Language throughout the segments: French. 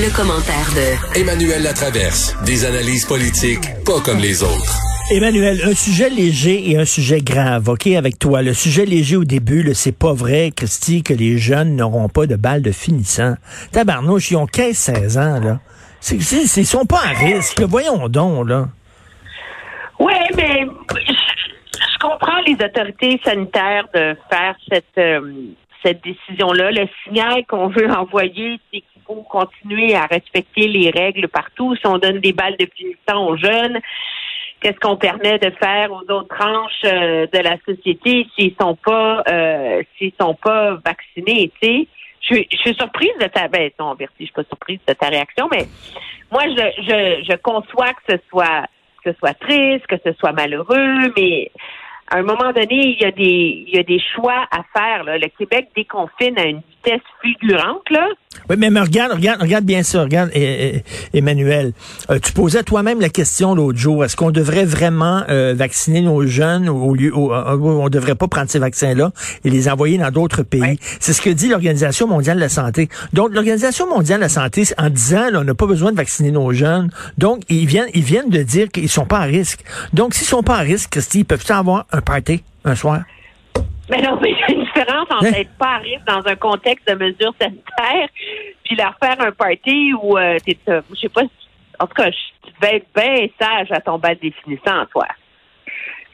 Le commentaire de Emmanuel Latraverse. Des analyses politiques pas comme les autres. Emmanuel, un sujet léger et un sujet grave, OK, avec toi. Le sujet léger au début, c'est pas vrai, Christy, que les jeunes n'auront pas de balles de finissant. Tabarnouche, ils ont 15-16 ans, là. C'est, c'est, ils sont pas à risque, voyons donc, là. Oui, mais je comprends les autorités sanitaires de faire cette, euh, cette décision-là. Le signal qu'on veut envoyer, c'est continuer à respecter les règles partout. Si on donne des balles de finissant aux jeunes, qu'est-ce qu'on permet de faire aux autres tranches euh, de la société s'ils sont pas euh, s'ils sont pas vaccinés, tu sais? Je, suis surprise de ta ben non, Bertie, je suis pas surprise de ta réaction, mais moi je, je, je conçois que ce soit que ce soit triste, que ce soit malheureux, mais à un moment donné, il y a des, il y a des choix à faire. Là. Le Québec déconfine à une vitesse fulgurante. Là. Oui, mais, regarde, regarde, regarde bien ça. Regarde, Emmanuel. Euh, tu posais toi-même la question l'autre jour. Est-ce qu'on devrait vraiment euh, vacciner nos jeunes au lieu où euh, on devrait pas prendre ces vaccins-là et les envoyer dans d'autres pays? C'est ce que dit l'Organisation mondiale de la santé. Donc, l'Organisation mondiale de la santé, en disant là, on n'a pas besoin de vacciner nos jeunes, donc ils viennent, ils viennent de dire qu'ils sont pas à risque. Donc, s'ils sont pas à risque, Christy, ils peuvent avoir un party un soir? Mais non, mais il y a une différence entre hein? être pas à risque dans un contexte de mesures sanitaires, puis leur faire un party où euh, t'es, euh, je sais pas, en tout cas, tu devais être bien sage à ton bal définissant, toi.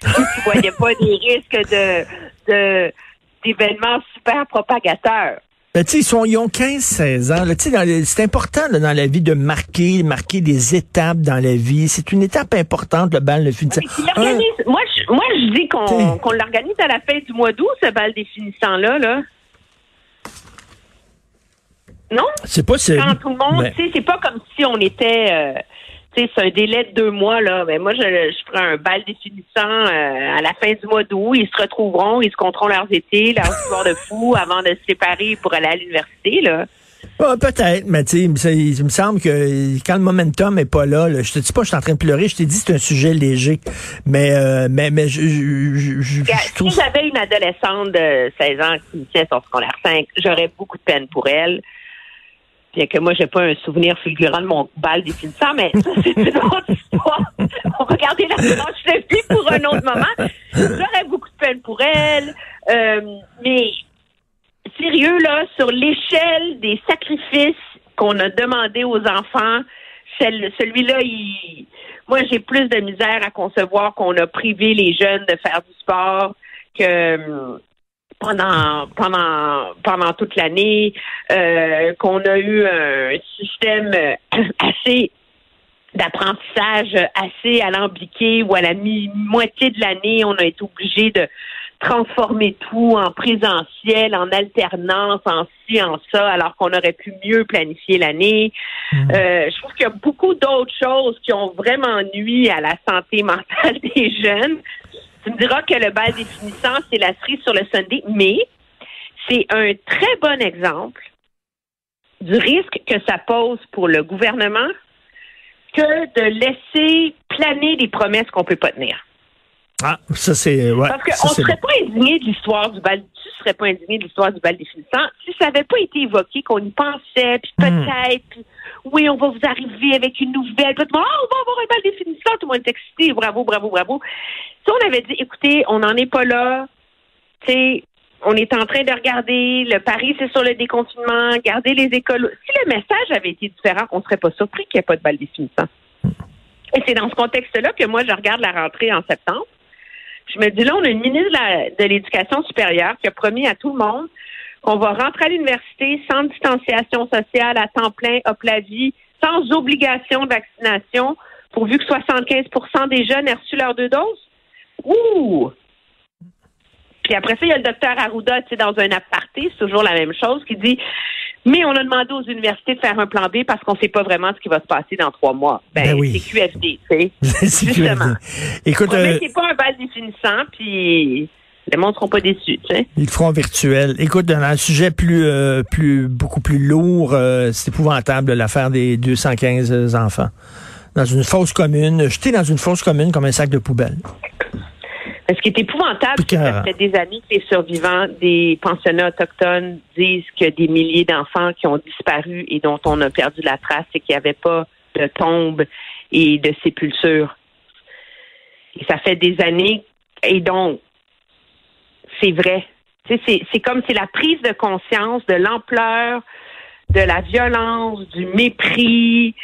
Si tu voyais pas des risques de, de d'événements super propagateurs. Ben, ils, sont, ils ont 15-16 ans. C'est important dans la vie de marquer, marquer des étapes dans la vie. C'est une étape importante, le bal de finissant. moi, je, moi, je dis qu'on l'organise à la fin du mois d'août, ce bal définissant-là. Là. Non? C'est pas Quand tout le monde, c'est pas comme si on était... Euh, c'est un délai de deux mois, là. Mais moi, je, je ferai un bal définissant euh, à la fin du mois d'août. Ils se retrouveront, ils se compteront leurs étés, leurs histoires de fous avant de se séparer pour aller à l'université, là. Peut-être, mais tu sais, il me semble que quand le momentum est pas là, je te dis pas que je suis en train de pleurer, je t'ai dit c'est un sujet léger. Mais euh, mais mais je, je, je, Si j'avais une adolescente de 16 ans qui me tient son secondaire 5, j'aurais beaucoup de peine pour elle bien que moi, j'ai pas un souvenir fulgurant de mon bal définissant, mais ça, c'est une autre histoire. On garder la tranche de vie pour un autre moment. J'aurais beaucoup de peine pour elle. Euh, mais sérieux, là, sur l'échelle des sacrifices qu'on a demandé aux enfants, celui-là, il, moi, j'ai plus de misère à concevoir qu'on a privé les jeunes de faire du sport que pendant pendant toute l'année, euh, qu'on a eu un système assez d'apprentissage assez alambiqué où à la mi-moitié de l'année, on a été obligé de transformer tout en présentiel, en alternance, en ci, en ça, alors qu'on aurait pu mieux planifier l'année. Mmh. Euh, je trouve qu'il y a beaucoup d'autres choses qui ont vraiment nuit à la santé mentale des jeunes. Tu me diras que le bal définissant, c'est la cerise sur le Sunday, mais c'est un très bon exemple du risque que ça pose pour le gouvernement que de laisser planer des promesses qu'on peut pas tenir. Ah, ça c'est ouais, Parce qu'on ne serait pas indigné de l'histoire du bal, tu serais pas indigné de l'histoire du bal définissant si ça n'avait pas été évoqué, qu'on y pensait, puis hmm. peut-être, oui, on va vous arriver avec une nouvelle, puis tout le monde, oh, on va avoir un bal définissant, tout le monde est excité, bravo, bravo, bravo. Si on avait dit, écoutez, on n'en est pas là, tu sais, on est en train de regarder, le pari c'est sur le déconfinement, garder les écoles. Si le message avait été différent, on ne serait pas surpris qu'il n'y ait pas de bal définissant. Et c'est dans ce contexte-là que moi, je regarde la rentrée en septembre. Je me dis là, on a une ministre de l'Éducation supérieure qui a promis à tout le monde qu'on va rentrer à l'université sans distanciation sociale à temps plein, hop la vie, sans obligation de vaccination, pourvu que 75% des jeunes aient reçu leurs deux doses. Ouh! Puis après ça, il y a le docteur Arruda, tu sais, dans un aparté, c'est toujours la même chose, qui dit mais on a demandé aux universités de faire un plan B parce qu'on ne sait pas vraiment ce qui va se passer dans trois mois. Ben, ben oui. c'est QFD, tu sais. c'est Justement. Écoute, euh... c'est pas un bal définissant, puis les monde ne seront pas déçus, tu sais. Ils le feront virtuel. Écoute, dans un sujet plus, euh, plus, beaucoup plus lourd, euh, c'est épouvantable l'affaire des 215 enfants dans une fosse commune, jetés dans une fosse commune comme un sac de poubelle. Ce qui est épouvantable, c'est que ça fait des années que les survivants des pensionnats autochtones disent que des milliers d'enfants qui ont disparu et dont on a perdu la trace et qu'il n'y avait pas de tombe et de sépulture. Et ça fait des années. Et donc, c'est vrai. C'est comme c'est la prise de conscience de l'ampleur de la violence, du mépris,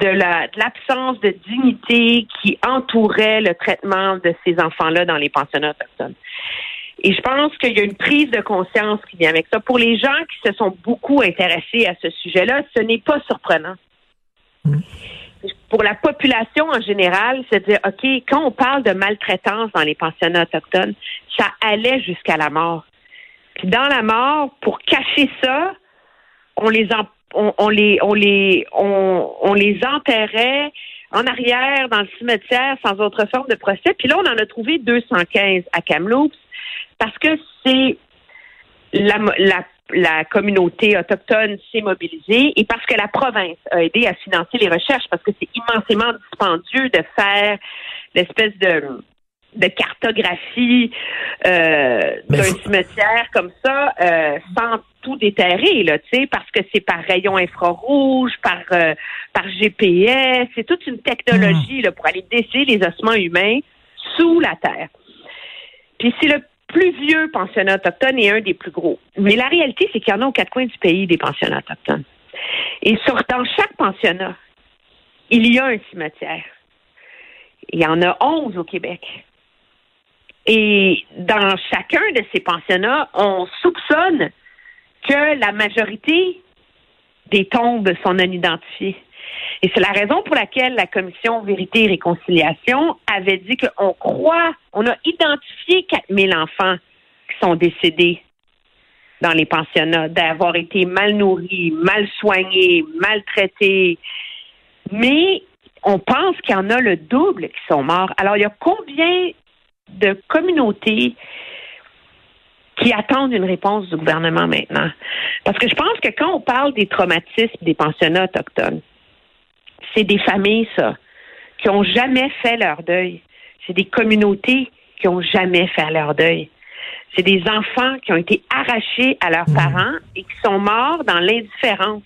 de l'absence de dignité qui entourait le traitement de ces enfants-là dans les pensionnats autochtones. Et je pense qu'il y a une prise de conscience qui vient avec ça. Pour les gens qui se sont beaucoup intéressés à ce sujet-là, ce n'est pas surprenant. Pour la population en général, c'est dire, OK, quand on parle de maltraitance dans les pensionnats autochtones, ça allait jusqu'à la mort. Puis dans la mort, pour cacher ça, on les on, les on les on, les enterrait en arrière dans le cimetière sans autre forme de procès. Puis là, on en a trouvé 215 à Kamloops parce que c'est la, la, la communauté autochtone s'est mobilisée et parce que la province a aidé à financer les recherches parce que c'est immensément dispendieux de faire l'espèce de de cartographie euh, d'un cimetière comme ça euh, sans tout déterrer là, tu sais, parce que c'est par rayon infrarouge, par euh, par GPS, c'est toute une technologie là pour aller déceler les ossements humains sous la terre. Puis c'est le plus vieux pensionnat autochtone et un des plus gros. Mais la réalité, c'est qu'il y en a aux quatre coins du pays des pensionnats autochtones. Et sur, dans chaque pensionnat, il y a un cimetière. Il y en a onze au Québec. Et dans chacun de ces pensionnats, on soupçonne que la majorité des tombes sont non identifiées. Et c'est la raison pour laquelle la commission Vérité et Réconciliation avait dit qu'on croit, on a identifié 4000 enfants qui sont décédés dans les pensionnats, d'avoir été mal nourris, mal soignés, maltraités. Mais on pense qu'il y en a le double qui sont morts. Alors, il y a combien de communautés qui attendent une réponse du gouvernement maintenant. Parce que je pense que quand on parle des traumatismes des pensionnats autochtones, c'est des familles, ça, qui ont jamais fait leur deuil. C'est des communautés qui ont jamais fait leur deuil. C'est des enfants qui ont été arrachés à leurs mmh. parents et qui sont morts dans l'indifférence.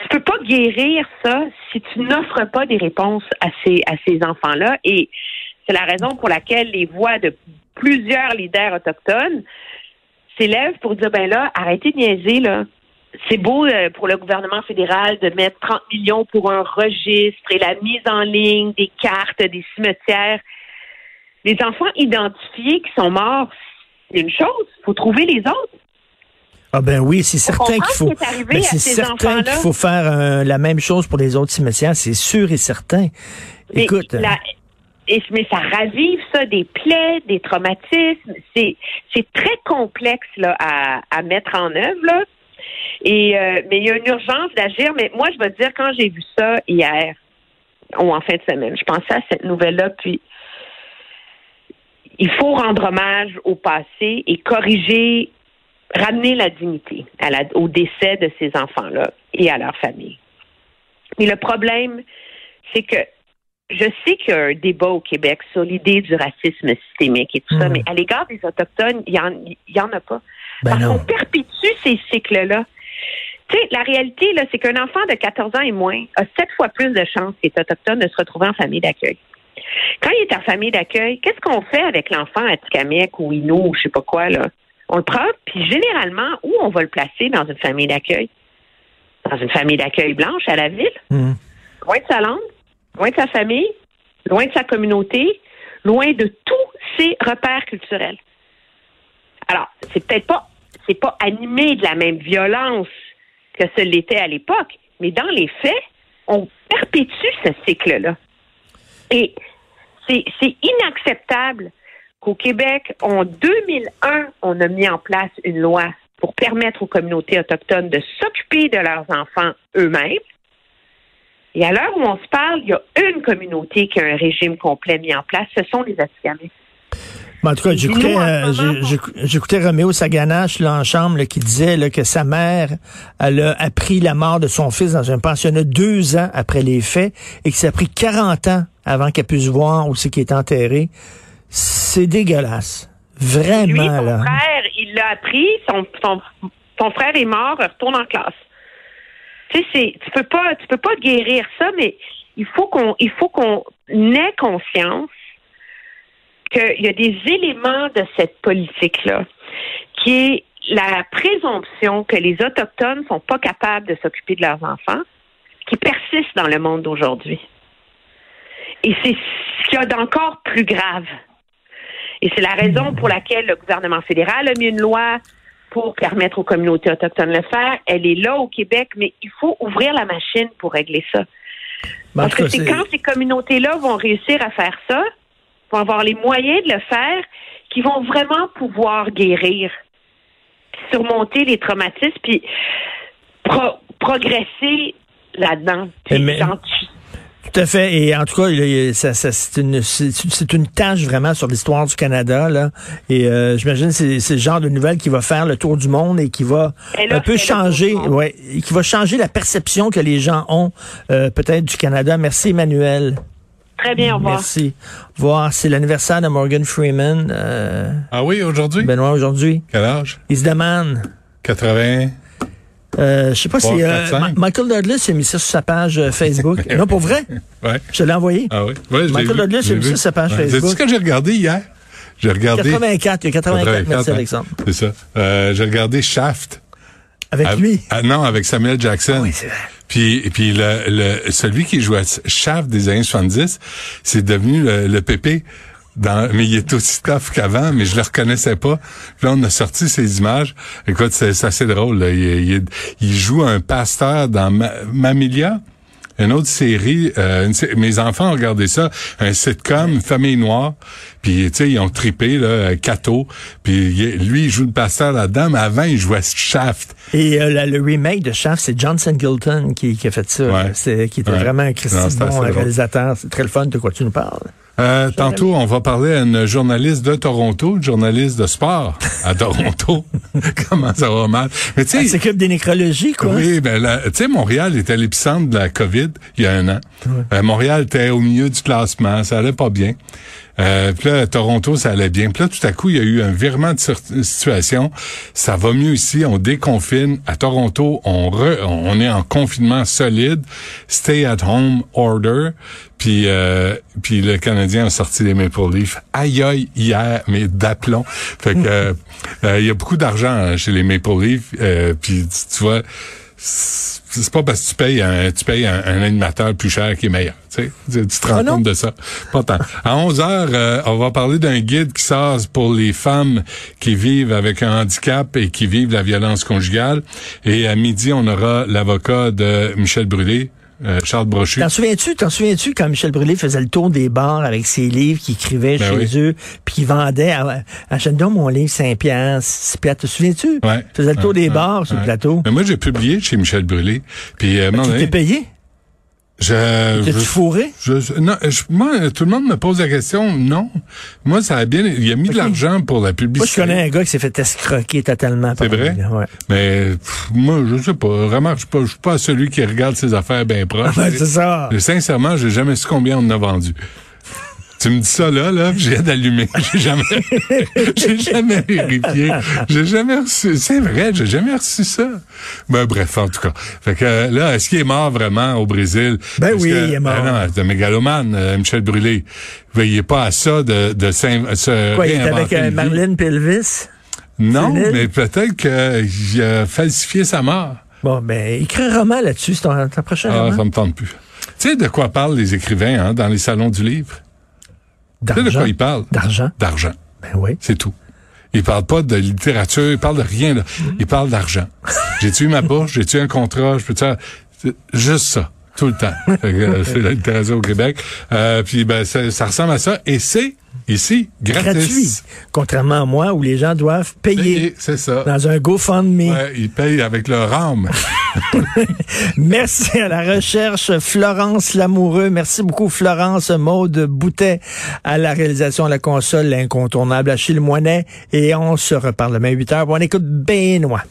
Tu peux pas guérir ça si tu n'offres pas des réponses à ces, à ces enfants-là. Et c'est la raison pour laquelle les voix de plusieurs leaders autochtones s'élèvent pour dire, ben là, arrêtez de niaiser, là. C'est beau euh, pour le gouvernement fédéral de mettre 30 millions pour un registre et la mise en ligne des cartes des cimetières. Les enfants identifiés qui sont morts, c'est une chose. Il faut trouver les autres. Ah ben oui, c'est certain qu'il faut. Ben c'est certain qu'il faut faire euh, la même chose pour les autres cimetières, c'est sûr et certain. Écoute, mais ça ravive ça des plaies, des traumatismes. C'est très complexe là à, à mettre en œuvre là. Et euh, mais il y a une urgence d'agir. Mais moi, je vais te dire quand j'ai vu ça hier ou en fin de semaine, je pensais à cette nouvelle-là. Puis il faut rendre hommage au passé et corriger, ramener la dignité au décès de ces enfants-là et à leur famille. Mais le problème, c'est que je sais qu'il y a un débat au Québec sur l'idée du racisme systémique et tout ça, hmm. mais à l'égard des Autochtones, il n'y en, y en a pas. Ben Parce qu'on perpétue ces cycles-là. Tu sais, la réalité, là, c'est qu'un enfant de 14 ans et moins a sept fois plus de chances qu'il est autochtone de se retrouver en famille d'accueil. Quand il est en famille d'accueil, qu'est-ce qu'on fait avec l'enfant à Tikamek ou Inou ou je sais pas quoi, là? On le prend, puis généralement, où on va le placer dans une famille d'accueil? Dans une famille d'accueil blanche à la ville? Hmm. Loin de sa langue? Loin de sa famille, loin de sa communauté, loin de tous ses repères culturels. Alors, c'est peut-être pas, pas animé de la même violence que ce l'était à l'époque, mais dans les faits, on perpétue ce cycle-là. Et c'est, c'est inacceptable qu'au Québec, en 2001, on a mis en place une loi pour permettre aux communautés autochtones de s'occuper de leurs enfants eux-mêmes, et à l'heure où on se parle, il y a une communauté qui a un régime complet mis en place, ce sont les Atikamekw. en tout cas, j'écoutais, euh, j'écoutais Roméo Saganache là, en chambre qui disait là, que sa mère elle a appris la mort de son fils dans un pensionnat deux ans après les faits et que ça a pris 40 ans avant qu'elle puisse voir où c'est qui est enterré. C'est dégueulasse. Vraiment, Lui, son là. frère, il l'a appris, son, son, son frère est mort, retourne en classe. Tu sais, tu peux pas, tu peux pas guérir ça, mais il faut qu'on, il faut qu'on ait conscience qu'il y a des éléments de cette politique-là qui est la présomption que les Autochtones sont pas capables de s'occuper de leurs enfants, qui persiste dans le monde d'aujourd'hui. Et c'est ce qu'il y a d'encore plus grave. Et c'est la raison pour laquelle le gouvernement fédéral a mis une loi pour permettre aux communautés autochtones de le faire. Elle est là au Québec, mais il faut ouvrir la machine pour régler ça. Ben, en Parce que c'est quand ces communautés-là vont réussir à faire ça, vont avoir les moyens de le faire, qu'ils vont vraiment pouvoir guérir, surmonter les traumatismes, puis pro- progresser là-dedans. Mais- Tout à fait. Et en tout cas, il y a- ça, ça, c'est une, c'est c'est une tâche vraiment sur l'histoire du Canada. Là. Et euh, j'imagine que c'est c'est le genre de nouvelle qui va faire le tour du monde et qui va un peu changer, ouais, et qui va changer la perception que les gens ont euh, peut-être du Canada. Merci Emmanuel. Très bien, au revoir. Merci. Au revoir. C'est l'anniversaire de Morgan Freeman, euh, Ah oui, aujourd'hui? Benoît, aujourd'hui. Quel âge? Il se demande. 80. Euh, je sais pas Trois, si euh, quatre, cinq. Ma- Michael Douglas a mis ça sur sa page euh, Facebook. non, pour vrai? Ouais. Je l'ai envoyé. Ah oui? Ouais, Michael vu, Douglas a mis ça sur sa page Ouais. Facebook. Sais-tu ce que j'ai regardé hier? J'ai regardé. 84, il y a 84, merci hein. Alexandre. C'est ça. Euh, j'ai regardé Shaft. Avec Ah, lui? ah, non, avec Samuel Jackson. oui, c'est vrai. Puis, et puis le, le, celui qui jouait Shaft des années 70, c'est devenu le, le pépé. Dans, mais il est aussi tough qu'avant, mais je le reconnaissais pas. Puis là, on a sorti ces images. Écoute, c'est assez drôle. là. Il, il- il joue un pasteur dans Ma- Mamilia, une autre série. euh, une sé- mes enfants ont regardé ça, un sitcom, une famille noire. Puis, tu sais, ils ont tripé, là, Cato. Puis il- lui, il joue le pasteur là-dedans, mais avant, il jouait Shaft. Et euh, la- le remake de Shaft, c'est John Singleton qui, qui a fait ça. Ouais. C'est, qui était Ouais. vraiment un Christy bon réalisateur. C'est très le fun de quoi tu nous parles. Euh, tantôt, on va parler à une journaliste de Toronto, une journaliste de sport à Toronto. Comment ça va mal? Mais tu Elle sais, s'occupe des nécrologies, quoi. oui, ben là, tu sais, Montréal était l'épicentre de la COVID il y a un an. Euh, Montréal était au milieu du classement, ça allait pas bien. Euh, puis là, Toronto, ça allait bien. Puis là, tout à coup, il y a eu un virement de situation. Ça va mieux ici, on déconfine. À Toronto, on, re- on est en confinement solide, stay at home order. Puis, euh, puis le Canadien a sorti les Maple Leafs. Aïe aïe hier, mais d'aplomb. Fait que euh, euh, il y a beaucoup d'argent hein, chez les Maple Leafs. Euh, puis tu vois, c'est pas parce que tu payes un, tu payes un, un animateur plus cher qui est meilleur. Tu, sais. tu, te rends Ah compte de ça. Pas tant. À 11 heures, euh, on va parler d'un guide qui sort pour les femmes qui vivent avec un handicap et qui vivent la violence conjugale. Et à midi, on aura l'avocat de Michel Brûlé, euh, Charles Brochu. T'en souviens-tu, t'en souviens-tu quand Michel Brûlé faisait le tour des bars avec ses livres qu'il écrivait Ben chez eux, puis qu'il vendait à, achète donc mon livre 5 piastres, 6 piastres. Te souviens-tu? Ouais. Il faisait le tour Ouais, des ouais, bars sur le plateau. Mais moi, j'ai publié chez Michel Brûlé. Puis, euh, moment Tu t'es payé? Je, je- fourré? Je, non, je- moi, tout le monde me pose la question. Non. Moi, ça a bien. Il a mis de l'argent pour la Moi, publicité. je connais un gars qui s'est fait escroquer totalement. C'est vrai? Ouais. Mais pff, moi, je sais pas. Vraiment, je suis pas, je suis pas celui qui regarde ses affaires bien proches. Ouais, c'est ça. Mais Sincèrement, j'ai jamais su combien on en a vendu. Tu me dis ça là, là, j'ai d'allumer. J'ai jamais, j'ai jamais vérifié. J'ai jamais reçu. C'est vrai, j'ai jamais reçu ça. Ben bref, en tout cas. Fait que euh, là, est-ce qu'il est mort vraiment au Brésil? Ben Parce oui, que- il est mort. Ben non, c'est un mégalomane, euh, Michel Brûlé. Veillez pas à ça de, de se Quoi, il réinventer avec euh. Marlène Pelvis? Non, mais peut-être qu'il a falsifié sa mort. Bon, ben, écris un roman là-dessus, c'est ton, ton prochain Ah, roman. ça me tente plus. Tu sais de quoi parlent les écrivains hein, dans les salons du livre? Tu sais de D'argent. quoi ils parlent? D'argent. D'argent. Ben oui. C'est tout. Ils parlent pas de littérature, ils parlent de rien. Là. Ils parlent d'argent. J'ai-tu eu ma bourse? J'ai-tu un contrat? Je peux faire juste ça. Tout le temps. Euh, c'est la littérature au Québec. Euh, puis ben ça, ça ressemble à ça. Et c'est ici. Gratuit. Contrairement à moi, où les gens doivent payer C'est ça. dans un GoFundMe. Ouais, ils payent avec leur âme. Merci à la recherche, Florence Lamoureux. Merci beaucoup, Florence Maude Boutet, à la réalisation de la console, l'incontournable Achille Moinet. Et on se reparle demain 8 heures. Bon, on écoute Benoît.